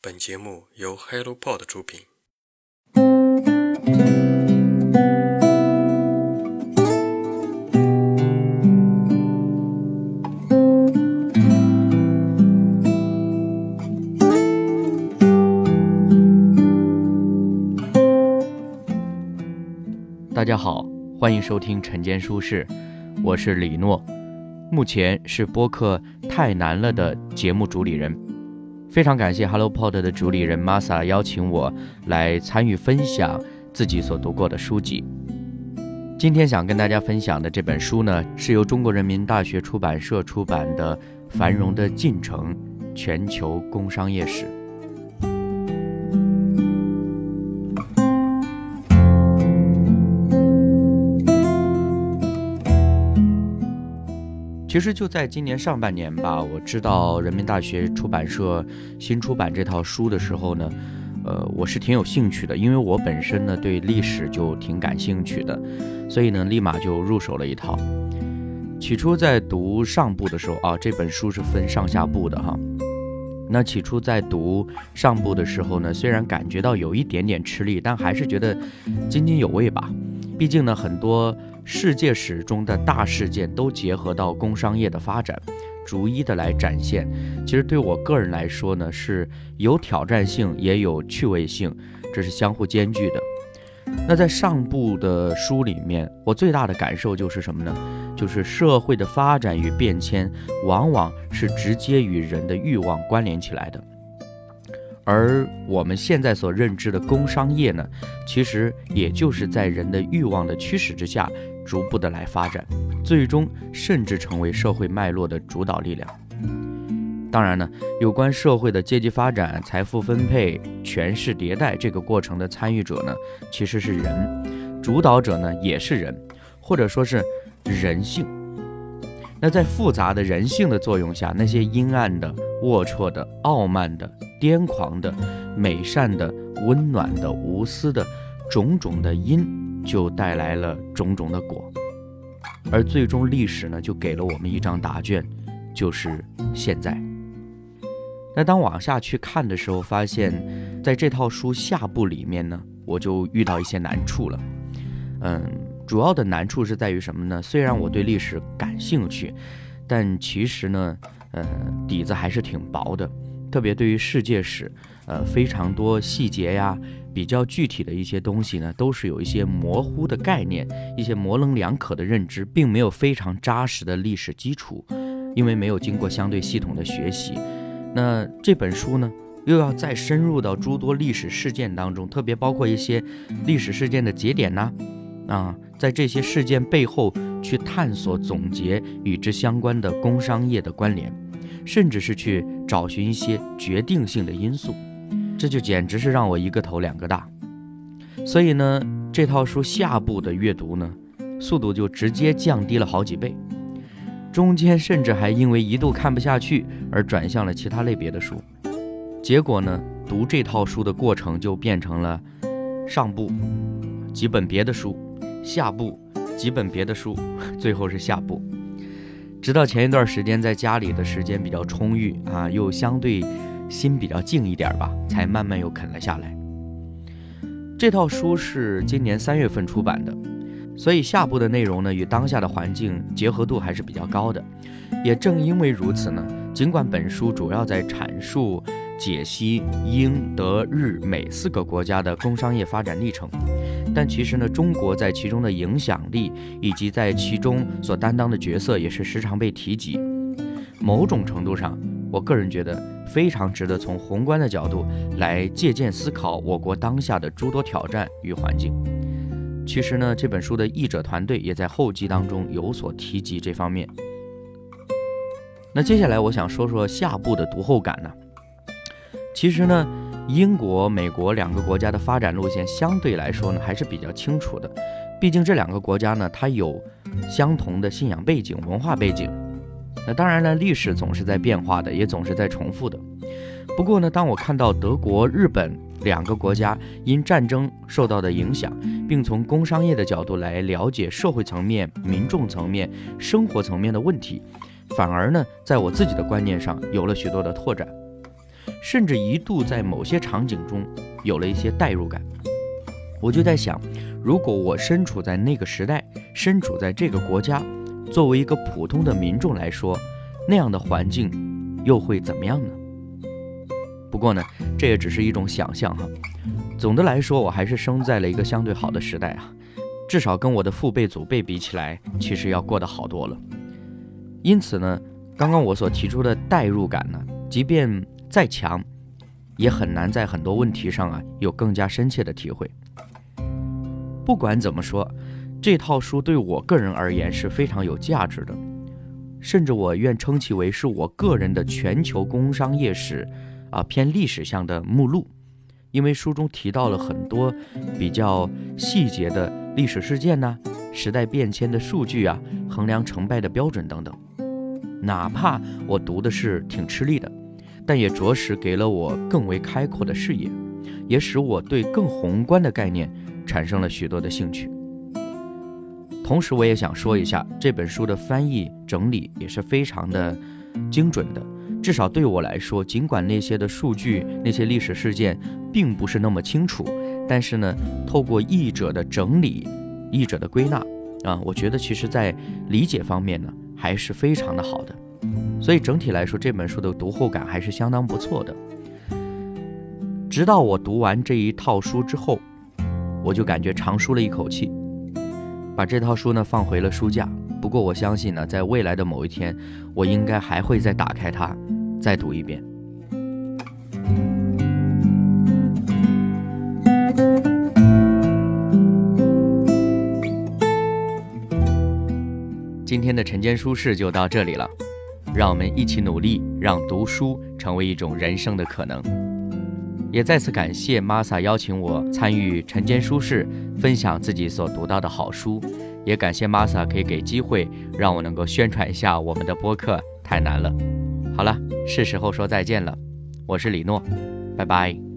本节目由 HelloPod 出品。大家好，欢迎收听晨间书事，我是李诺，目前是播客太难了的节目主理人。非常感谢 HelloPod 的主理人 Masa 邀请我来参与分享自己所读过的书籍。今天想跟大家分享的这本书呢，是由中国人民大学出版社出版的《繁荣的进程：全球工商业史》。其实就在今年上半年吧，我知道人民大学出版社新出版这套书的时候呢，呃，我是挺有兴趣的，因为我本身呢对历史就挺感兴趣的，所以呢立马就入手了一套。起初在读上部的时候啊，这本书是分上下部的哈。那起初在读上部的时候呢，虽然感觉到有一点点吃力，但还是觉得津津有味吧。毕竟呢，很多。世界史中的大事件都结合到工商业的发展，逐一的来展现。其实对我个人来说呢，是有挑战性，也有趣味性，这是相互兼具的。那在上部的书里面，我最大的感受就是什么呢？就是社会的发展与变迁，往往是直接与人的欲望关联起来的。而我们现在所认知的工商业呢，其实也就是在人的欲望的驱使之下。逐步的来发展，最终甚至成为社会脉络的主导力量。当然呢，有关社会的阶级发展、财富分配、权势迭代这个过程的参与者呢，其实是人，主导者呢也是人，或者说是人性。那在复杂的人性的作用下，那些阴暗的、龌龊的、傲慢的、癫狂的、美善的、温暖的、无私的种种的因。就带来了种种的果，而最终历史呢，就给了我们一张答卷，就是现在。那当往下去看的时候，发现在这套书下部里面呢，我就遇到一些难处了。嗯，主要的难处是在于什么呢？虽然我对历史感兴趣，但其实呢，呃，底子还是挺薄的，特别对于世界史，呃，非常多细节呀。比较具体的一些东西呢，都是有一些模糊的概念，一些模棱两可的认知，并没有非常扎实的历史基础，因为没有经过相对系统的学习。那这本书呢，又要再深入到诸多历史事件当中，特别包括一些历史事件的节点呢，啊，在这些事件背后去探索、总结与之相关的工商业的关联，甚至是去找寻一些决定性的因素。这就简直是让我一个头两个大，所以呢，这套书下部的阅读呢，速度就直接降低了好几倍，中间甚至还因为一度看不下去而转向了其他类别的书，结果呢，读这套书的过程就变成了上部几本别的书，下部几本别的书，最后是下部，直到前一段时间在家里的时间比较充裕啊，又相对。心比较静一点吧，才慢慢又啃了下来。这套书是今年三月份出版的，所以下部的内容呢，与当下的环境结合度还是比较高的。也正因为如此呢，尽管本书主要在阐述、解析英、德、日、美四个国家的工商业发展历程，但其实呢，中国在其中的影响力以及在其中所担当的角色，也是时常被提及。某种程度上。我个人觉得非常值得从宏观的角度来借鉴思考我国当下的诸多挑战与环境。其实呢，这本书的译者团队也在后记当中有所提及这方面。那接下来我想说说下部的读后感呢。其实呢，英国、美国两个国家的发展路线相对来说呢还是比较清楚的，毕竟这两个国家呢它有相同的信仰背景、文化背景。那当然了，历史总是在变化的，也总是在重复的。不过呢，当我看到德国、日本两个国家因战争受到的影响，并从工商业的角度来了解社会层面、民众层面、生活层面的问题，反而呢，在我自己的观念上有了许多的拓展。甚至一度在某些场景中有了一些代入感。我就在想，如果我身处在那个时代，身处在这个国家，作为一个普通的民众来说，那样的环境又会怎么样呢？不过呢，这也只是一种想象哈。总的来说，我还是生在了一个相对好的时代啊，至少跟我的父辈祖辈比起来，其实要过得好多了。因此呢，刚刚我所提出的代入感呢，即便再强，也很难在很多问题上啊有更加深切的体会。不管怎么说，这套书对我个人而言是非常有价值的，甚至我愿称其为是我个人的全球工商业史啊偏历史向的目录，因为书中提到了很多比较细节的历史事件呐、时代变迁的数据啊、衡量成败的标准等等。哪怕我读的是挺吃力的，但也着实给了我更为开阔的视野，也使我对更宏观的概念。产生了许多的兴趣。同时，我也想说一下，这本书的翻译整理也是非常的精准的。至少对我来说，尽管那些的数据、那些历史事件并不是那么清楚，但是呢，透过译者的整理、译者的归纳啊，我觉得其实在理解方面呢，还是非常的好的。所以整体来说，这本书的读后感还是相当不错的。直到我读完这一套书之后。我就感觉长舒了一口气，把这套书呢放回了书架。不过我相信呢，在未来的某一天，我应该还会再打开它，再读一遍。今天的晨间书适就到这里了，让我们一起努力，让读书成为一种人生的可能。也再次感谢 Masa 邀请我参与晨间书室，分享自己所读到的好书。也感谢 Masa 可以给机会让我能够宣传一下我们的播客，太难了。好了，是时候说再见了。我是李诺，拜拜。